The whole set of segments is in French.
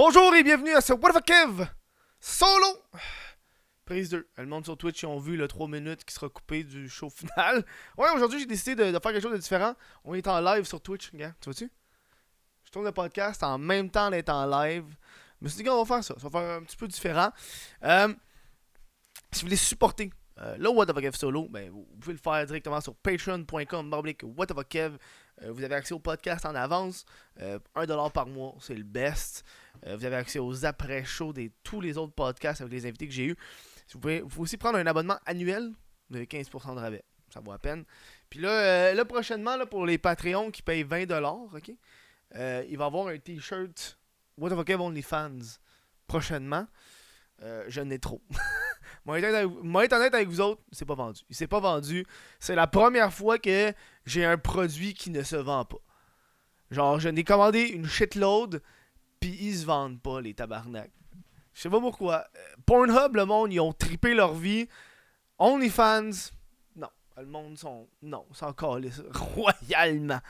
Bonjour et bienvenue à ce What the Kev solo Prise 2. Le monde sur Twitch ont vu le 3 minutes qui sera coupé du show final. Ouais, aujourd'hui j'ai décidé de, faire quelque chose de différent. On est en live sur Twitch, gars. Tu vois-tu? Je tourne le podcast en même temps d'être en live. Je me suis dit qu'on va faire ça. Ça va faire un petit peu différent. Euh, si vous voulez supporter euh, le What the Kev solo, ben, vous pouvez le faire directement sur patreon.com. What Kev. Euh, vous avez accès au podcast en avance. Euh, 1$ par mois, c'est le best. Euh, vous avez accès aux après-shows de tous les autres podcasts avec les invités que j'ai eus. Vous pouvez, aussi prendre un abonnement annuel. Avez 15% de rabais. Ça vaut à peine. Puis là, euh, là prochainement, pour les Patreons qui payent 20$, ok? Euh, il va y avoir un t-shirt What the fuck OnlyFans prochainement. Euh, je n'ai trop. Moi, être honnête avec vous autres, c'est pas vendu. Il s'est pas vendu. C'est la première fois que j'ai un produit qui ne se vend pas. Genre, je n'ai commandé une shitload, puis ils se vendent pas, les tabarnak. Je sais pas pourquoi. Euh, Pornhub, le monde, ils ont tripé leur vie. OnlyFans, non. Le monde sont. Non, c'est encore royalement.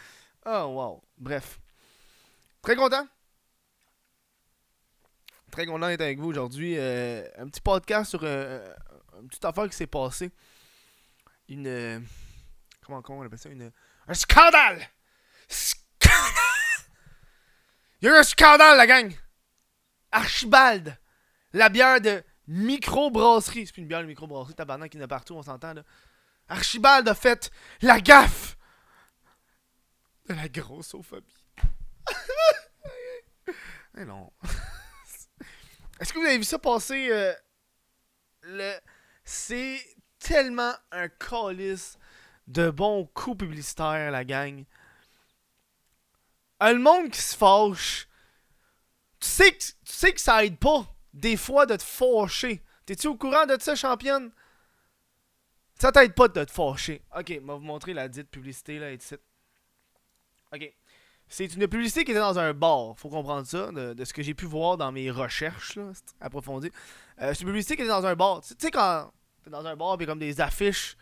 Oh, wow. Bref. Très content. Très content d'être avec vous aujourd'hui. Euh, un petit podcast sur euh, une petite affaire qui s'est passée. Une. euh, comment on appelle ça? Une, Un scandale Scandale Il y a un scandale, la gang Archibald La bière de microbrasserie. C'est plus une bière de microbrasserie, tabarnak, qui en a partout, on s'entend là. Archibald a fait la gaffe de la grossophobie. Eh non. Est-ce que vous avez vu ça passer euh, le... C'est tellement un calice de bons coups publicitaires, la gang. Un monde qui se fâche. Tu sais que, tu sais que ça aide pas, des fois, de te fâcher. T'es-tu au courant de ça, championne? Ça t'aide pas de te fâcher. Ok, va vous montrer la dite publicité, là, ici. Ok. C'est une publicité qui était dans un bar, faut comprendre ça, de, ce que j'ai pu voir dans mes recherches, là, approfondies. Euh, c'est une publicité qui était dans un bar. Tu tu sais, quand t'es dans un bar, puis comme des affiches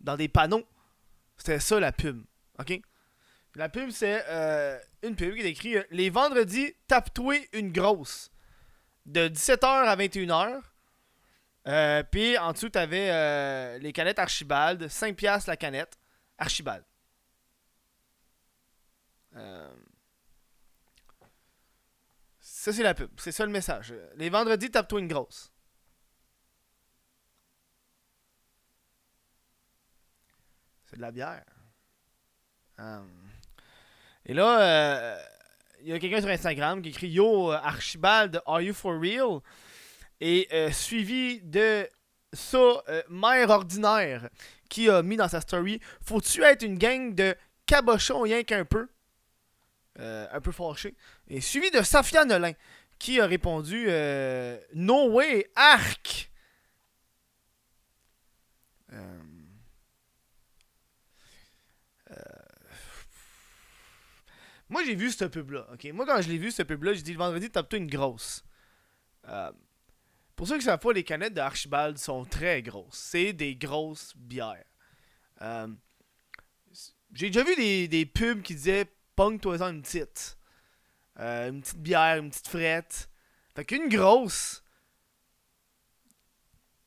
dans des panneaux, c'était ça la pub, ok? La pub, c'est euh, une pub qui est écrit euh, Les vendredis, tape-toi une grosse. De 17h à 21h. Euh, puis en dessous, t'avais les canettes Archibald, 5$ la canette. Archibald. Ça, c'est la pub. C'est ça le message. Les vendredis, tape-toi une grosse. C'est de la bière. Et là, euh, il y a quelqu'un sur Instagram qui écrit Yo, Archibald, are you for real? Et euh, suivi de ça, euh, Mère Ordinaire qui a mis dans sa story Faut-tu être une gang de cabochons rien qu'un peu? Un peu fâché. Et suivi de Safia Nolin qui a répondu No way, arc Moi, j'ai vu cette pub-là, ok? Moi, quand je l'ai vu, cette pub-là, j'ai dit le vendredi, tape-toi une grosse. Euh, pour ceux qui savent pas, les canettes de Archibald sont très grosses. C'est des grosses bières. Euh, j'ai déjà vu des, des pubs qui disaient Pong-toi en une petite. Euh, une petite bière, une petite frette. Fait qu'une grosse.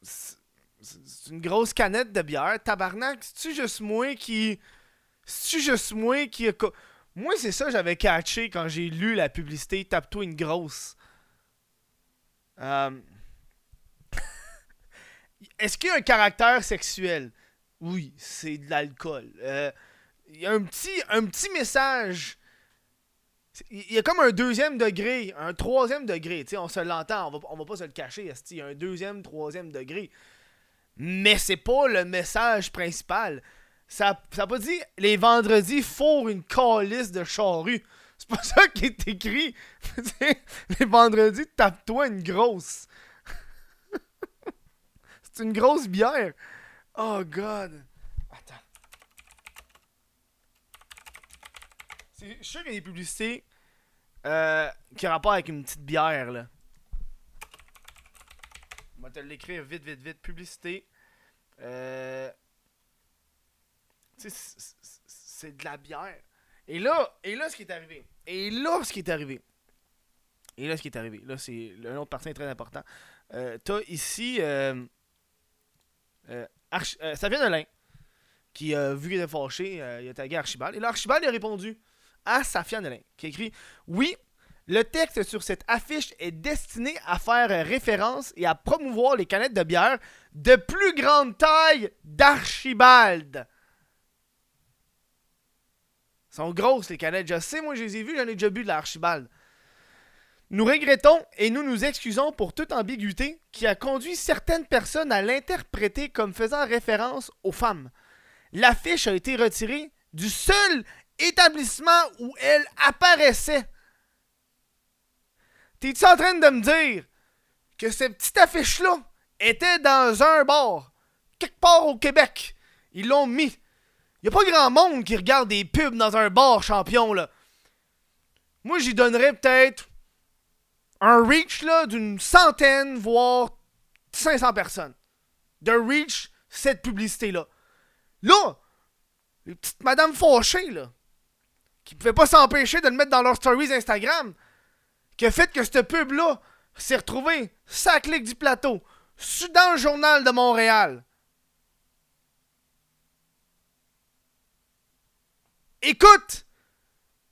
C'est une grosse canette de bière. Tabarnak, c'est-tu juste moi qui. C'est-tu juste moi qui. a Moi, c'est ça que j'avais catché quand j'ai lu la publicité Tape-toi une grosse. Euh, Est-ce qu'il y a un caractère sexuel? Oui, c'est de l'alcool. Euh, y a un petit, message. Il y a comme un deuxième degré, un troisième degré. on se l'entend, on va, on va pas se le cacher. Il y a un deuxième, troisième degré? Mais c'est pas le message principal. Ça n'a pas dit les vendredis fourrent une calice de charrue. C'est pas ça qui est écrit. Les vendredis, tape-toi une grosse. c'est une grosse bière. Oh god. Attends. Je suis sûr qu'il y a des publicités euh, qui ont rapport avec une petite bière là. On va te l'écrire vite, vite, vite. Publicité. Euh, c'est de la bière. Et là, et là, ce qui est arrivé. Et là, ce qui est arrivé. Et là, ce qui est arrivé, là, c'est un autre parti très important. Euh, T'as ici euh, euh, euh, qui a vu qu'il était fâché, euh, il a tagué Archibald. Et là, Archibald a répondu à Safia Nolin, qui a écrit Oui, le texte sur cette affiche est destiné à faire référence et à promouvoir les canettes de bière de plus grande taille d'Archibald. Sont grosses les canettes, je sais, moi je les ai vues, j'en ai déjà bu de l'Archibald. Nous regrettons et nous nous excusons pour toute ambiguïté qui a conduit certaines personnes à l'interpréter comme faisant référence aux femmes. L'affiche a été retirée du seul établissement où elle apparaissait. T'es-tu en train de me dire que cette petite affiche-là était dans un bar, quelque part au Québec? Ils l'ont mis. Y a pas grand monde qui regarde des pubs dans un bar, champion, là. Moi, j'y donnerais peut-être un reach, là, d'une centaine, voire 500 personnes. De reach, cette publicité-là. Là, les petites madames fâchées, là, qui pouvaient pas s'empêcher de le mettre dans leurs stories Instagram, qui a fait que cette pub-là s'est retrouvée, sa clique du plateau, dans le journal de Montréal. Écoute,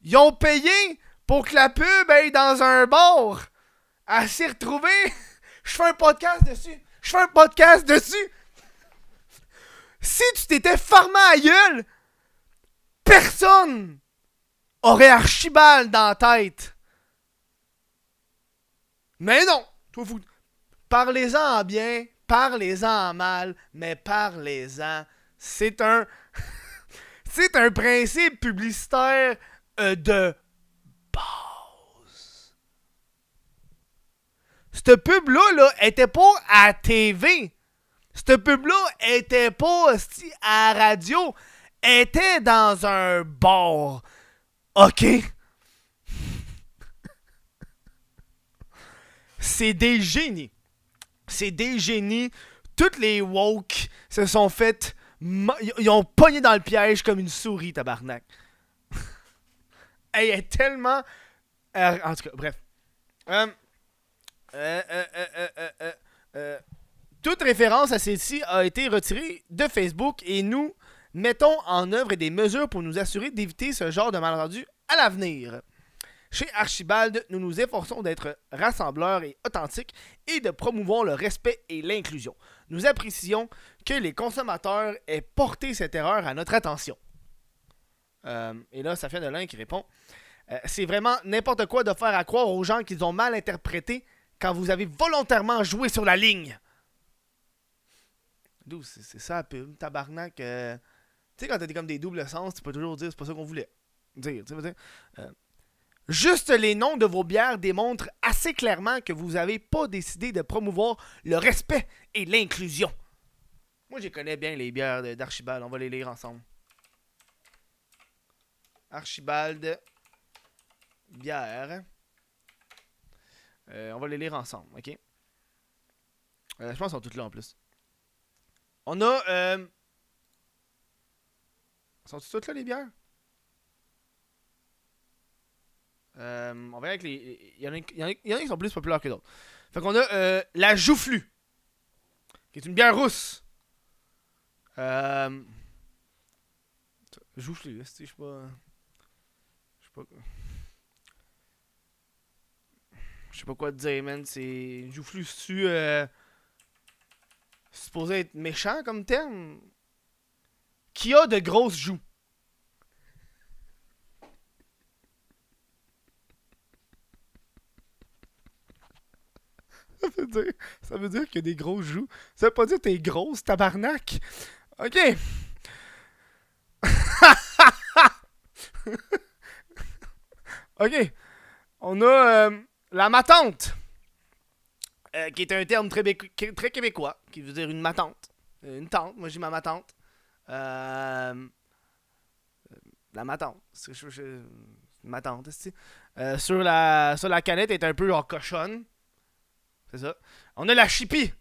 ils ont payé pour que la pub aille dans un bar. Elle s'est retrouvée. Je fais un podcast dessus. Je fais un podcast dessus. Si tu t'étais farmé à gueule, personne aurait Archibald dans la tête. Mais non, toi, vous... parlez-en en bien, parlez-en en mal, mais parlez-en. C'est un, c'est un principe publicitaire euh, de base. Cette pub-là, là, était pas à TV. Cette pub-là était pas à radio. était dans un bar. OK? C'est des génies. C'est des génies. Toutes les woke se sont faites. Ils ont pogné dans le piège comme une souris, tabarnak. Elle est tellement. euh, en tout cas, bref. Euh, euh, toute référence à celle-ci a été retirée de Facebook et nous mettons en œuvre des mesures pour nous assurer d'éviter ce genre de malentendu à l'avenir. Chez Archibald, nous nous efforçons d'être rassembleurs et authentiques et de promouvoir le respect et l'inclusion. Nous apprécions que les consommateurs aient porté cette erreur à notre attention. Euh, et là, ça fait de l'un qui répond euh, C'est vraiment n'importe quoi de faire à croire aux gens qu'ils ont mal interprété quand vous avez volontairement joué sur la ligne. D'où c'est ça pub, tabarnak. euh. Tu sais, quand t'as comme des doubles sens, tu peux toujours dire c'est pas ça qu'on voulait dire. dire. Juste les noms de vos bières démontrent assez clairement que vous n'avez pas décidé de promouvoir le respect et l'inclusion. Moi, je connais bien les bières d'Archibald. On va les lire ensemble. Archibald bière. Euh, on va les lire ensemble, ok? Euh, je pense qu'elles sont toutes là en plus. On a. Euh... Sont toutes là les bières? Euh, on voir avec les. Il y, en a, qui sont plus populaires que d'autres. Fait qu'on a euh, la Joufflu, qui est une bière rousse. Euh. Joufflu, là, c'est- je sais pas. Je sais pas. Je sais pas quoi te dire, man. C'est. Joufflu, c'est-tu. Euh... c'est supposé être méchant comme terme? Qui a de grosses joues? Ça veut ça veut dire qu'il y a des grosses joues. Ça veut pas dire que t'es grosse, tabarnak. Ok. ok. On a euh, la matante. euh, qui est un terme très, très québécois. Qui veut dire une matante. Euh, Une tante. Moi, j'ai ma matante. La matante. C'est je- c'est? Euh, sur la sur la canette est un peu en cochonne. C'est ça. On a la chipie.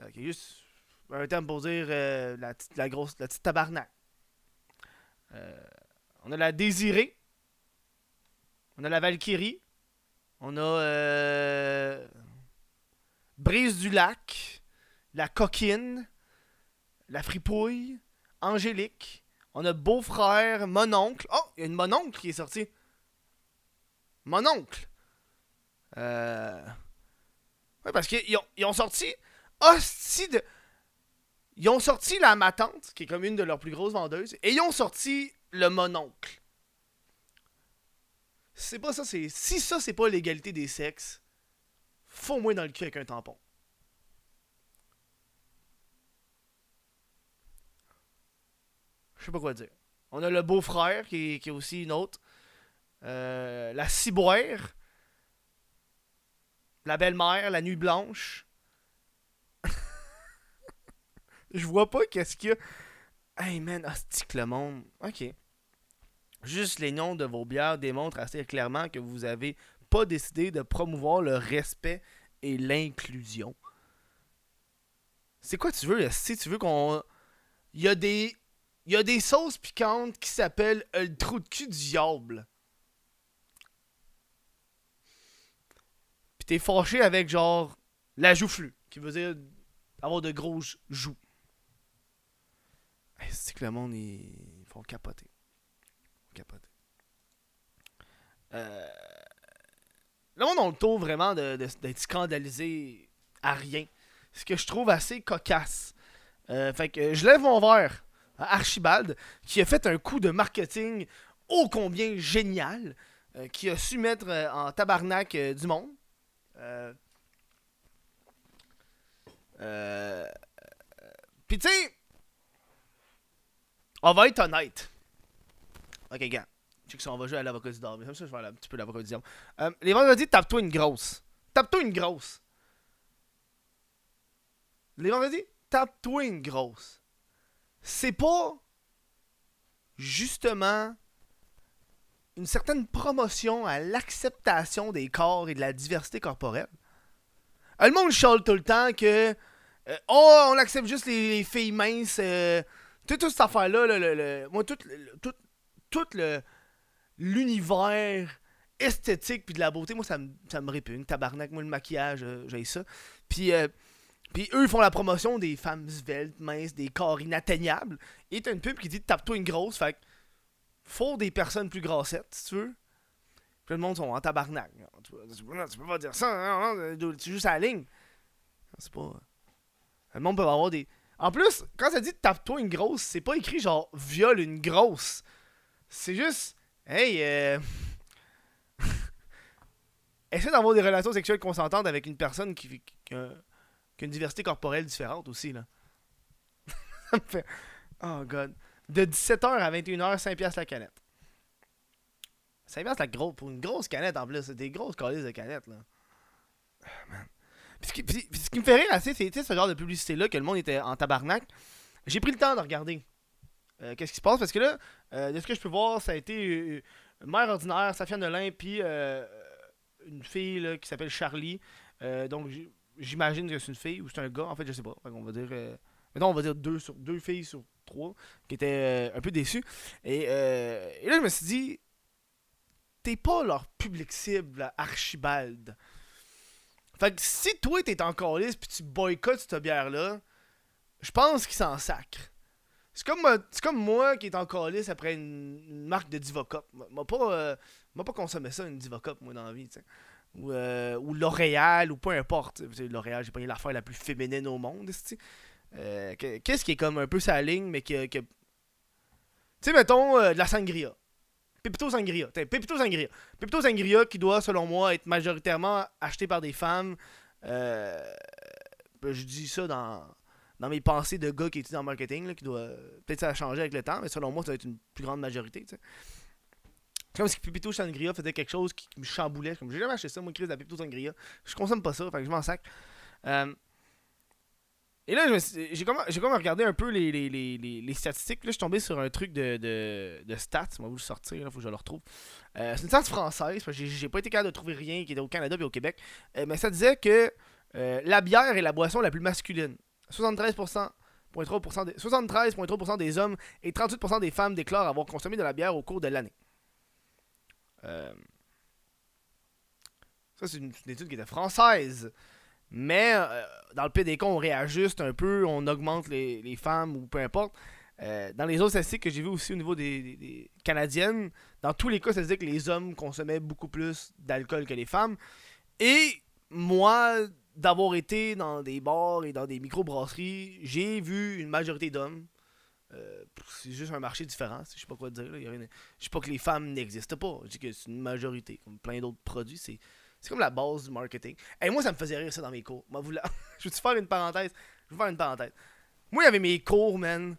Euh, qui est juste un terme pour dire euh, la, petite- la grosse, la petite tabarnak. Euh, on a la désirée. On a la Valkyrie. On a Brise du Lac, La Coquine, La Fripouille, Angélique. On a Beau-Frère, Mononcle. Oh, il y a une Mononcle qui est sortie. Mononcle. Euh... Ouais, parce qu'ils ont, ils ont sorti. Hostie de. Ils ont sorti la Matante, qui est comme une de leurs plus grosses vendeuses, et ils ont sorti le Mononcle. C'est pas ça, c'est. Si ça, c'est pas l'égalité des sexes, faut moins dans le cul avec un tampon. Je sais pas quoi dire. On a le beau-frère, qui, qui, est aussi une autre. Euh, la ciboire. La belle-mère, la nuit blanche. Je vois pas qu'est-ce qu'il y a. Hey man, hostique le monde. Ok. Juste les noms de vos bières démontrent assez clairement que vous avez pas décidé de promouvoir le respect et l'inclusion. C'est quoi tu veux, si tu veux qu'on. Il y a des. Il y a des sauces piquantes qui s'appellent le trou de cul du diable. T'es fâché avec genre la joufflue, qui veut dire avoir de grosses joues. C'est que le monde, ils font capoter. Capoter. Euh... Le monde a le taux vraiment d'être scandalisé à rien. Ce que je trouve assez cocasse. Euh, fait que je lève mon verre à Archibald, qui a fait un coup de marketing ô combien génial, euh, qui a su mettre en tabarnak du monde. Euh, euh, Puis tu sais, on va être honnête. Ok, gars. Tu sais on va jouer à l'avocat du diable. Comme ça, je vais aller un petit peu l'avocat du diable. Euh, les vendredis, tape-toi une grosse. Tape-toi une grosse. Les vendredis, tape-toi une grosse. C'est pas justement une certaine promotion à l'acceptation des corps et de la diversité corporelle. Euh, le monde chale tout le temps que euh, oh, on accepte juste les, les filles minces. Euh, toute, toute cette affaire-là, le, le, le, moi, tout, tout, tout l'univers esthétique puis de la beauté, moi, ça me, ça me répugne. Tabarnak, moi, le maquillage, euh, j'ai ça. Puis, euh, puis eux, font la promotion des femmes sveltes, minces, des corps inatteignables. Et t'as une pub qui dit tape-toi une grosse, fait faut des personnes plus grassettes, si tu veux. Puis le monde sont en tabarnak. Tu, peux, pas dire ça, non, non, tu juste à la ligne. C'est pas. Le monde peut avoir des. En plus, quand ça dit tape-toi une grosse, c'est pas écrit genre viole une grosse. C'est juste. Hey, euh. Essaie d'avoir des relations sexuelles consentantes avec une personne qui, a, qui a une diversité corporelle différente aussi, là. Oh god. De 17h à 21h, 5$ la canette. 5$ la grosse. Pour une grosse canette en plus. C'est des grosses calices de canettes, là. Ah, man. Puis ce, qui, puis, puis ce qui me fait rire assez, c'est ce genre de publicité-là que le monde était en tabarnak. J'ai pris le temps de regarder euh, qu'est-ce qui se passe parce que là, euh, de ce que je peux voir, ça a été euh, mère ordinaire, Safia Nolin, puis euh, une fille là, qui s'appelle Charlie. Donc j'imagine que c'est une fille ou c'est un gars, en fait, je sais pas. on va dire. Mettons, on va dire deux, sur, deux filles sur qui étaient un peu déçues. Et, et là, je me suis dit, t'es pas leur public cible, Archibald. Fait que si toi t'es encore liste puis tu boycottes cette bière-là, je pense qu'il s'en sacre. C'est comme, c'est comme moi qui est en calice après une, marque de Divocop. M'a pas, euh, pas consommé ça, une Divocop, moi, dans la vie. Ou, euh, ou L'Oréal, ou peu importe. L'Oréal, j'ai pas l'affaire la plus féminine au monde, euh, Qu'est-ce qui est comme un peu sa ligne, mais que... Tu sais, mettons, euh, de la sangria. Pepito Sangria. Pepito Sangria. Pepito Sangria qui doit, selon moi, être majoritairement acheté par des femmes. Euh, je dis ça dans, dans mes pensées de gars qui étudient en marketing, là, qui doit. Peut-être ça a changé avec le temps, mais selon moi, ça va être une plus grande majorité. C'est comme si Pepito Sangria faisait quelque chose qui, me chamboulait. Comme j'ai jamais acheté ça, moi, crise de la Pepito Sangria. Je consomme pas ça, fait je m'en sac. Euh, et là, j'ai comme, comme regardé un peu les, statistiques. Là, je suis tombé sur un truc de, de, de stats. Va vous le sortir, il faut que je le retrouve. Euh, c'est une stat française, j'ai pas été capable de trouver rien qui était au Canada et au Québec. Euh, mais ça disait que euh, la bière est la boisson la plus masculine. 73%. 73,3% des, 73 des hommes et 38% des femmes déclarent avoir consommé de la bière au cours de l'année. Ça, c'est une, étude qui était française. Mais euh, dans le PDK, on réajuste un peu, on augmente les, femmes ou peu importe. Euh, dans les autres statistiques que j'ai vues aussi au niveau des, Canadiennes, dans tous les cas, ça disait que les hommes consommaient beaucoup plus d'alcool que les femmes. Et moi, d'avoir été dans des bars et dans des micro-brasseries, j'ai vu une majorité d'hommes. Euh, c'est juste un marché différent, je sais pas quoi dire. Là. Je sais pas que les femmes n'existent pas, je dis que c'est une majorité, comme plein d'autres produits. Comme la base du marketing. Et moi, ça me faisait rire ça dans mes cours. Moi, je veux te faire une parenthèse? Je veux faire une parenthèse. Moi, il y avait mes cours, man.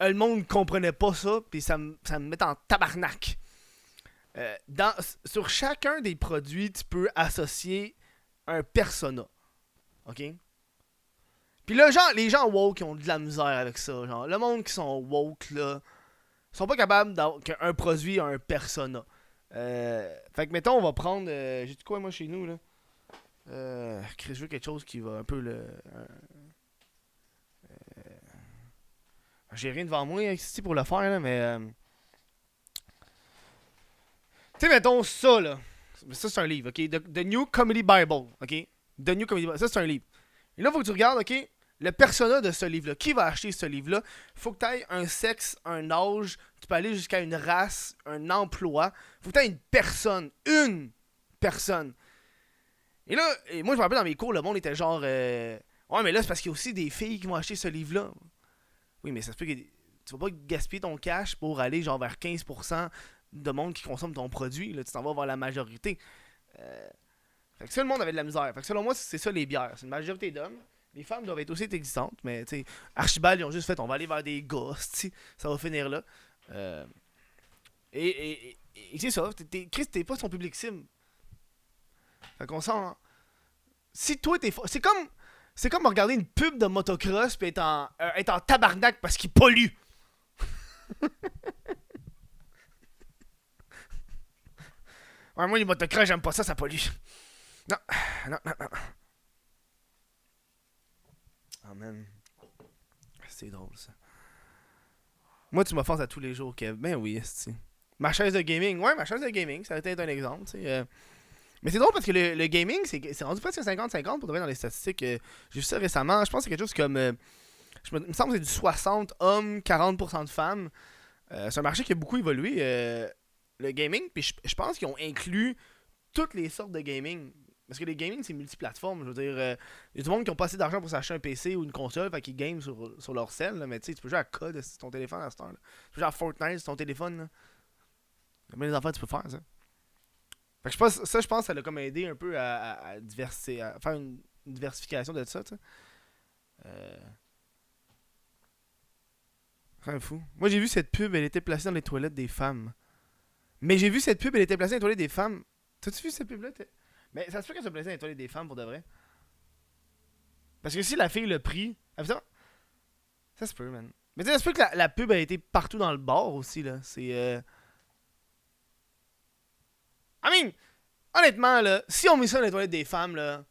Le monde comprenait pas ça, puis ça, me, ça me met en tabarnak. Euh, dans, sur chacun des produits, tu peux associer un persona. OK? Puis les gens woke ont de la misère avec ça. Genre, le monde qui sont woke, là, sont pas capables qu'un produit a un persona. Euh, fait que, mettons, on va prendre. Euh, J'ai dit quoi, moi, chez nous, là? Euh, Je veux quelque chose qui va un peu le. Euh, j'ai rien devant moi ici pour le faire, là, mais. Tu sais, mettons ça, là. Ça, c'est un livre, ok? The, New Comedy Bible, ok? The New Comedy Bible. Ça, c'est un livre. Et là, faut que tu regardes, ok? Le persona de ce livre-là. Qui va acheter ce livre-là? faut que tu aies un sexe, un âge. Tu peux aller jusqu'à une race, un emploi. faut que tu aies une personne. Une personne. Et là, et moi, je me rappelle dans mes cours, le monde était genre. Euh, ouais, mais là, c'est parce qu'il y a aussi des filles qui vont acheter ce livre-là. Oui, mais ça se peut que. Tu vas pas gaspiller ton cash pour aller genre vers 15% de monde qui consomme ton produit. Là, tu t'en vas voir la majorité. Euh, fait que ça, le monde avait de la misère. Fait que selon moi, c'est ça les bières. C'est une majorité d'hommes. Les femmes doivent être aussi existantes, mais tu sais, Archibald, ils ont juste fait on va aller vers des gosses, ça va finir là. Euh, et, et, et, c'est ça, Chris, t'es pas son public sim. Fait qu'on sent. Hein. Si toi t'es. C'est comme. C'est comme regarder une pub de motocross puis être en, euh, être en tabarnak parce qu'il pollue. Ouais, moi, les motocross, j'aime pas ça, ça pollue. Non, non, non, non. C'est drôle, ça. Moi, tu m'offenses à tous les jours, Kev. Ben oui, c'est. Ma chaise de gaming. Ouais, ma chaise de gaming, ça a été un exemple. Euh. Mais c'est drôle parce que le, gaming, c'est rendu presque 50-50 pour donner dans les statistiques. Euh, j'ai vu ça récemment. Je pense que c'est quelque chose comme. Euh, je me, il me semble que c'est du 60 hommes, 40% de femmes. c'est un marché qui a beaucoup évolué le gaming, puis je, pense qu'ils ont inclus toutes les sortes de gaming. Parce que les gaming, c'est multiplateforme. Je veux dire, il euh, y a tout le monde qui ont pas assez d'argent pour s'acheter un PC ou une console, fait qu'ils game sur, sur leur cell. mais tu sais, tu peux jouer à code sur ton téléphone à ce temps-là. Tu peux jouer à Fortnite sur ton téléphone. Là. A des enfants, tu peux faire ça. Fait que je pense, ça, je pense, ça l'a comme aidé un peu à, à, à faire une, diversification de ça, tu sais. Euh... Fou. Moi, j'ai vu cette pub, elle était placée dans les toilettes des femmes. Mais j'ai vu cette pub, elle était placée dans les toilettes des femmes. T'as-tu vu cette pub-là? Mais ça se peut qu'elle soit placée dans les toilettes des femmes pour de vrai. Parce que si la fille l'a pris. ça, ça se peut, man. Mais ça se peut que la, pub a été partout dans le bar aussi, là. C'est. Euh... I mean, honnêtement, là, si on met ça dans les toilettes des femmes, là.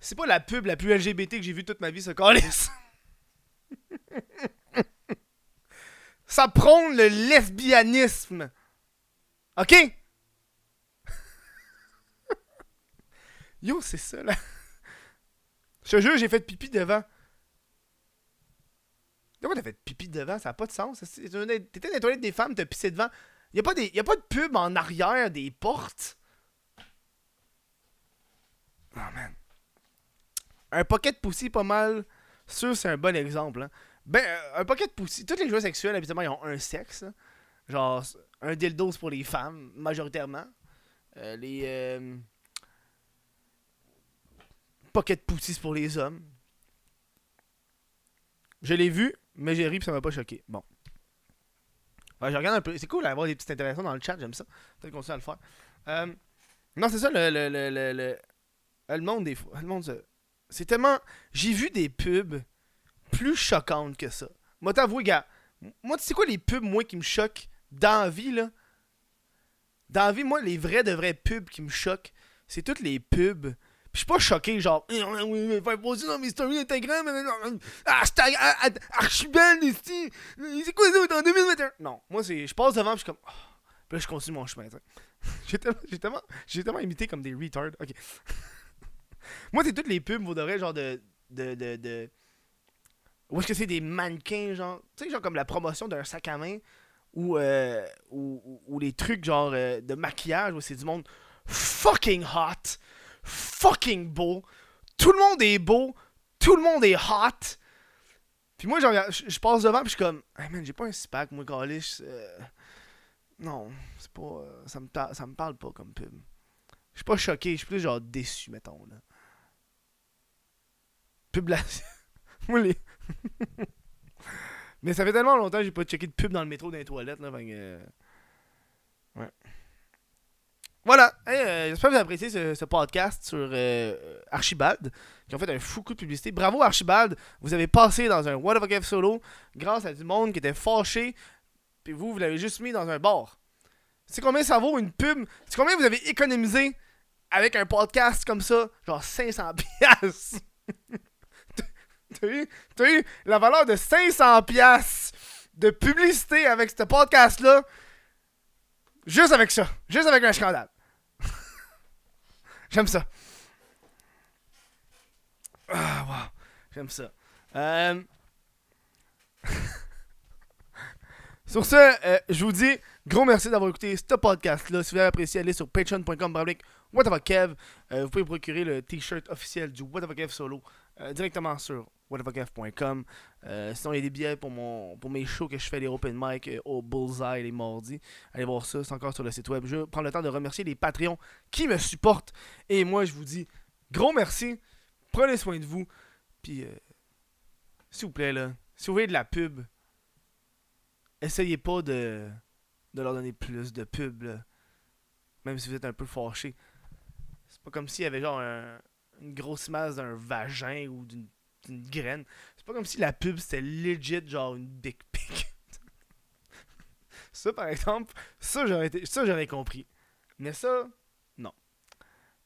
C'est pas la pub la plus LGBT que j'ai vue toute ma vie, ce calice. Ça prône le lesbianisme. OK? C'est ça, là. Je te jure, j'ai fait pipi devant. Pourquoi t'as fait pipi devant? Ça n'a pas de sens. T'étais dans les toilettes des femmes, t'as pissé devant. Y'a pas, y a pas de pub en arrière des portes? Oh man. Un pocket poussy pas mal. Sûr, c'est un bon exemple. Hein. Ben, euh, un paquet de poussi. Tous les jouets sexuels, habituellement, ils ont un sexe. Genre, un dildo, pour les femmes, majoritairement. Euh, les. Euh... Pocket poussi, c'est pour les hommes. Je l'ai vu, mais j'ai ri, puis ça m'a pas choqué. Bon. Ouais, je regarde un peu. C'est cool d'avoir des petites interactions dans le chat, j'aime ça. Peut-être qu'on sait à le faire. Euh, non, c'est ça, le, le, le, le, le, monde des fois. Le monde, c'est tellement. J'ai vu des pubs plus choquante que ça. Moi, t'avoue, gars, moi, tu sais quoi les pubs, moi, qui me choquent dans la vie, là? Dans la vie, moi, les vrais de vrais pubs qui me choquent, c'est toutes les pubs. Je suis pas choqué, genre, eh, faire poser dans mes stories Instagram, hashtag Archibald ici, c'est quoi ça, en 2021? Non, moi, c'est, je passe devant, je suis comme, oh, Puis là, je continue mon chemin. J'ai tellement, j'ai tellement, imité comme des retards. Ok. Moi, c'est toutes les pubs, vous devrez, genre de. de, de. Ou est-ce que c'est des mannequins, genre. Tu sais, genre comme la promotion d'un sac à main. Ou, euh, ou- ou les trucs, genre, euh, de maquillage, où c'est du monde fucking hot. Fucking beau. Tout le monde est beau. Tout le monde est hot. Puis moi, je, passe devant, puis je suis comme. Hey man, j'ai pas un SPAC, moi, Galish. euh, Non, c'est pas. euh, ça, me ça me parle pas comme pub. Je suis pas choqué, je suis plus genre déçu, mettons. Pub la... Mais ça fait tellement longtemps que j'ai pas checké de pub dans le métro dans les toilettes, là. Euh. Voilà, euh, j'espère que vous avez apprécié ce, ce podcast sur euh, Archibald, qui ont fait un fou coup de publicité. Bravo Archibald, vous avez passé dans un What of a solo grâce à du monde qui était fâché, puis vous, vous l'avez juste mis dans un bar. C'est combien ça vaut une pub? C'est combien vous avez économisé avec un podcast comme ça? Genre 500 piastres. T'as eu, eu la valeur de 500 piastres de publicité avec ce podcast-là. Juste avec ça. Juste avec un scandale. J'aime ça. Ah, wow. J'aime ça. Euh... Sur ce, euh, je vous dis gros merci d'avoir écouté ce podcast-là. Si vous avez apprécié, allez sur patreon.com baroblique whateverkev. Euh, vous pouvez procurer le t-shirt officiel du Whateverkev solo euh, directement sur whateverkev.com. Euh, sinon, il y a des billets pour, mon, pour mes shows que je fais, les open mic euh, au Bullseye les mardis. Allez voir ça, c'est encore sur le site web. Je prends le temps de remercier les Patreons qui me supportent. Et moi, je vous dis gros merci. Prenez soin de vous. Puis, euh, s'il vous plaît, là, si vous voyez de la pub, essayez pas de, de leur donner plus de pub, là. Même si vous êtes un peu fâché. C'est pas comme s'il y avait genre un- une grosse masse d'un vagin ou d'une graine. C'est pas comme si la pub c'était legit genre une big pic. ça par exemple, ça j'aurais été, ça j'aurais compris. Mais ça, non.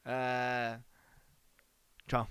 Euh... Ciao.